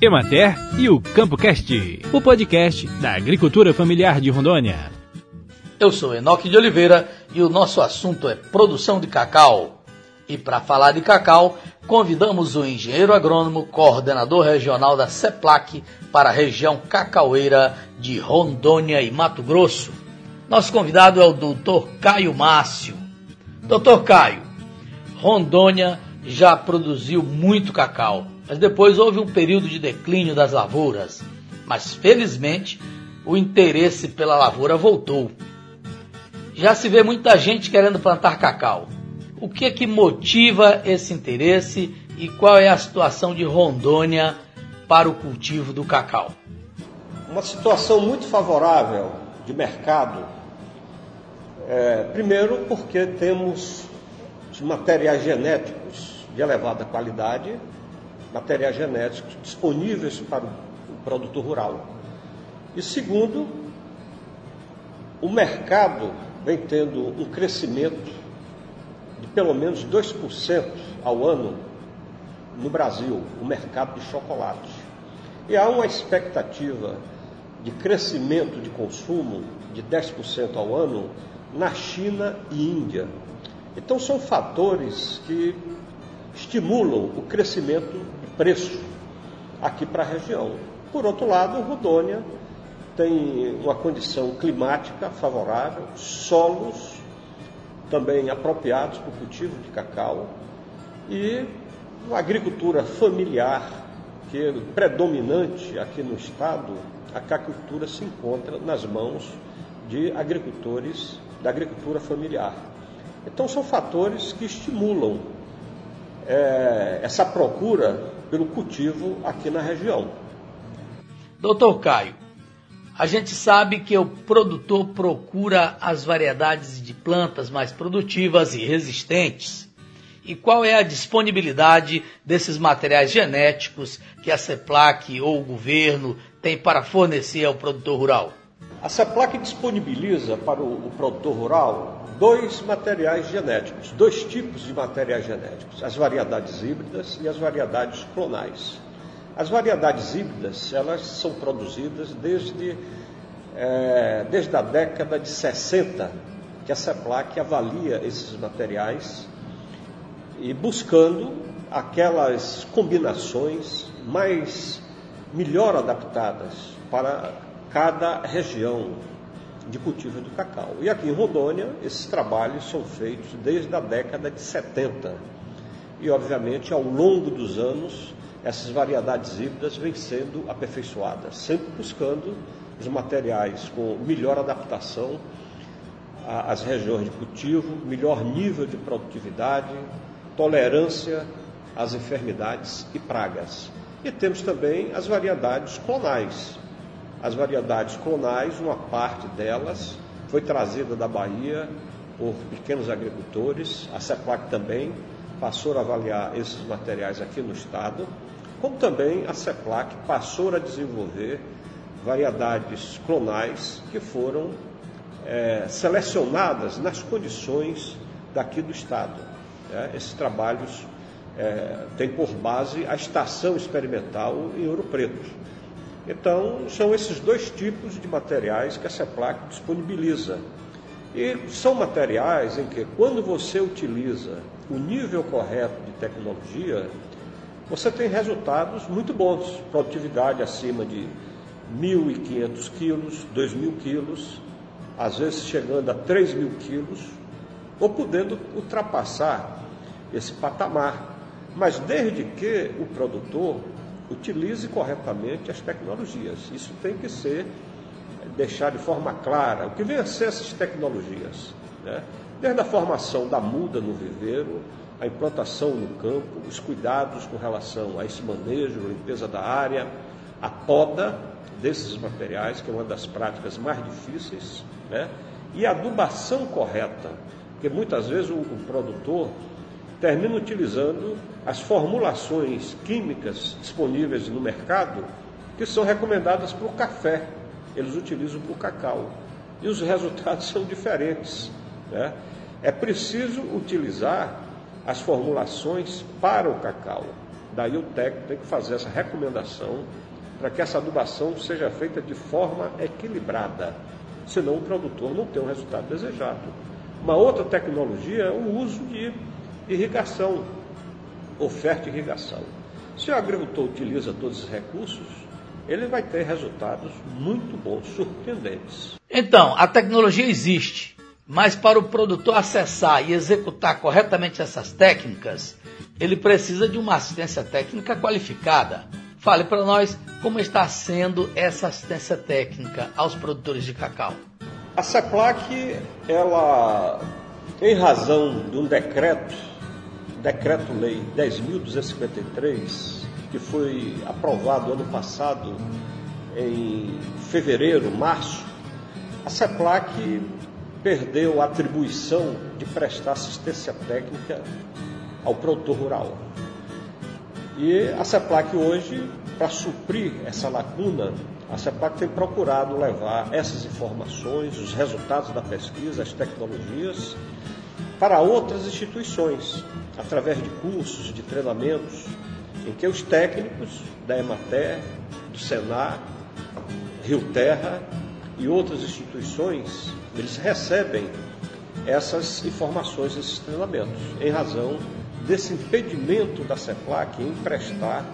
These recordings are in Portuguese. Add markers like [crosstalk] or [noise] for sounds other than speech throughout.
Emater e o CampoCast, o podcast da agricultura familiar de Rondônia. Eu sou Enoque de Oliveira e o nosso assunto é produção de cacau. E para falar de cacau, convidamos o engenheiro agrônomo, coordenador regional da CEPLAC para a região cacaueira de Rondônia e Mato Grosso. Nosso convidado é o doutor Caio Márcio. Doutor Caio, Rondônia já produziu muito cacau, mas depois houve um período de declínio das lavouras. Mas felizmente o interesse pela lavoura voltou. Já se vê muita gente querendo plantar cacau. O que é que motiva esse interesse e qual é a situação de Rondônia para o cultivo do cacau? Uma situação muito favorável de mercado. É, primeiro, porque temos materiais genéticos de elevada qualidade, materiais genéticos disponíveis para o produtor rural. E segundo, o mercado vem tendo um crescimento de pelo menos 2% ao ano no Brasil, o mercado de chocolate. E há uma expectativa de crescimento de consumo de 10% ao ano na China e Índia. Então são fatores que estimulam o crescimento preço aqui para a região. Por outro lado, Rodônia tem uma condição climática favorável, solos também apropriados para o cultivo de cacau e uma agricultura familiar que é predominante aqui no estado, a cacultura se encontra nas mãos de agricultores da agricultura familiar. Então são fatores que estimulam é, essa procura pelo cultivo aqui na região. Doutor Caio, a gente sabe que o produtor procura as variedades de plantas mais produtivas e resistentes. E qual é a disponibilidade desses materiais genéticos que a CEPLAC ou o governo tem para fornecer ao produtor rural? A CEPLAC disponibiliza para o, o produtor rural dois materiais genéticos, dois tipos de materiais genéticos, as variedades híbridas e as variedades clonais. As variedades híbridas, elas são produzidas desde, é, desde a década de 60, que a CEPLAC avalia esses materiais e buscando aquelas combinações mais melhor adaptadas para cada região de cultivo do cacau. E aqui em Rondônia, esses trabalhos são feitos desde a década de 70. E, obviamente, ao longo dos anos, essas variedades híbridas vêm sendo aperfeiçoadas, sempre buscando os materiais com melhor adaptação às regiões de cultivo, melhor nível de produtividade, tolerância às enfermidades e pragas. E temos também as variedades clonais. As variedades clonais, uma parte delas foi trazida da Bahia por pequenos agricultores, a CEPAC também passou a avaliar esses materiais aqui no estado como também a CEPLAC passou a desenvolver variedades clonais que foram é, selecionadas nas condições daqui do Estado. É, esses trabalhos é, têm por base a estação experimental em Ouro Preto. Então, são esses dois tipos de materiais que a CEPLAC disponibiliza. E são materiais em que, quando você utiliza o nível correto de tecnologia, você tem resultados muito bons, produtividade acima de 1.500 quilos, 2.000 quilos, às vezes chegando a 3.000 quilos, ou podendo ultrapassar esse patamar. Mas desde que o produtor utilize corretamente as tecnologias. Isso tem que ser deixar de forma clara o que vem a ser essas tecnologias. Né? Desde a formação da muda no viveiro, a implantação no campo, os cuidados com relação a esse manejo, limpeza da área, a poda desses materiais, que é uma das práticas mais difíceis, né? e a adubação correta, porque muitas vezes o, o produtor termina utilizando as formulações químicas disponíveis no mercado que são recomendadas para o café, eles utilizam para o cacau. E os [laughs] resultados são diferentes. Né? É preciso utilizar as formulações para o cacau. Daí o técnico tem que fazer essa recomendação para que essa adubação seja feita de forma equilibrada, senão o produtor não tem o resultado desejado. Uma outra tecnologia é o uso de irrigação, oferta de irrigação. Se o agricultor utiliza todos os recursos, ele vai ter resultados muito bons, surpreendentes. Então, a tecnologia existe, mas para o produtor acessar e executar corretamente essas técnicas, ele precisa de uma assistência técnica qualificada. Fale para nós como está sendo essa assistência técnica aos produtores de cacau. A CEPLAC, ela, em razão de um decreto, decreto-lei 10.253, que foi aprovado ano passado, em fevereiro, março, a CEPLAC perdeu a atribuição de prestar assistência técnica ao produtor rural. E a CEPLAC hoje, para suprir essa lacuna, a CEPAC tem procurado levar essas informações, os resultados da pesquisa, as tecnologias, para outras instituições, através de cursos, de treinamentos, em que os técnicos da Emater, do Senar, Rio Terra e outras instituições, eles recebem essas informações, esses treinamentos, em razão desse impedimento da CEPLAC em prestar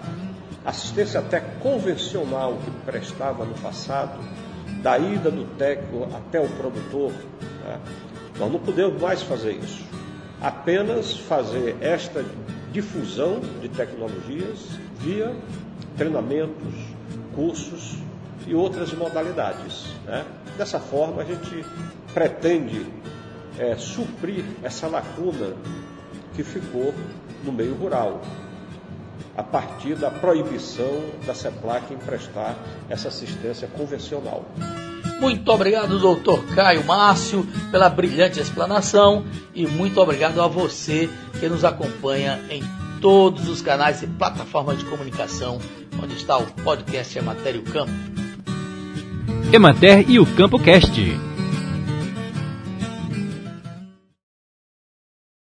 assistência até convencional que prestava no passado, da ida do técnico até o produtor, né? Nós não podemos mais fazer isso. Apenas fazer esta difusão de tecnologias via treinamentos, cursos e outras modalidades. Né? Dessa forma, a gente pretende é, suprir essa lacuna que ficou no meio rural a partir da proibição da CEPLAC em prestar essa assistência convencional. Muito obrigado, doutor Caio Márcio, pela brilhante explanação e muito obrigado a você que nos acompanha em todos os canais e plataformas de comunicação onde está o podcast Emater e o Campo. Emater e o Campo Cast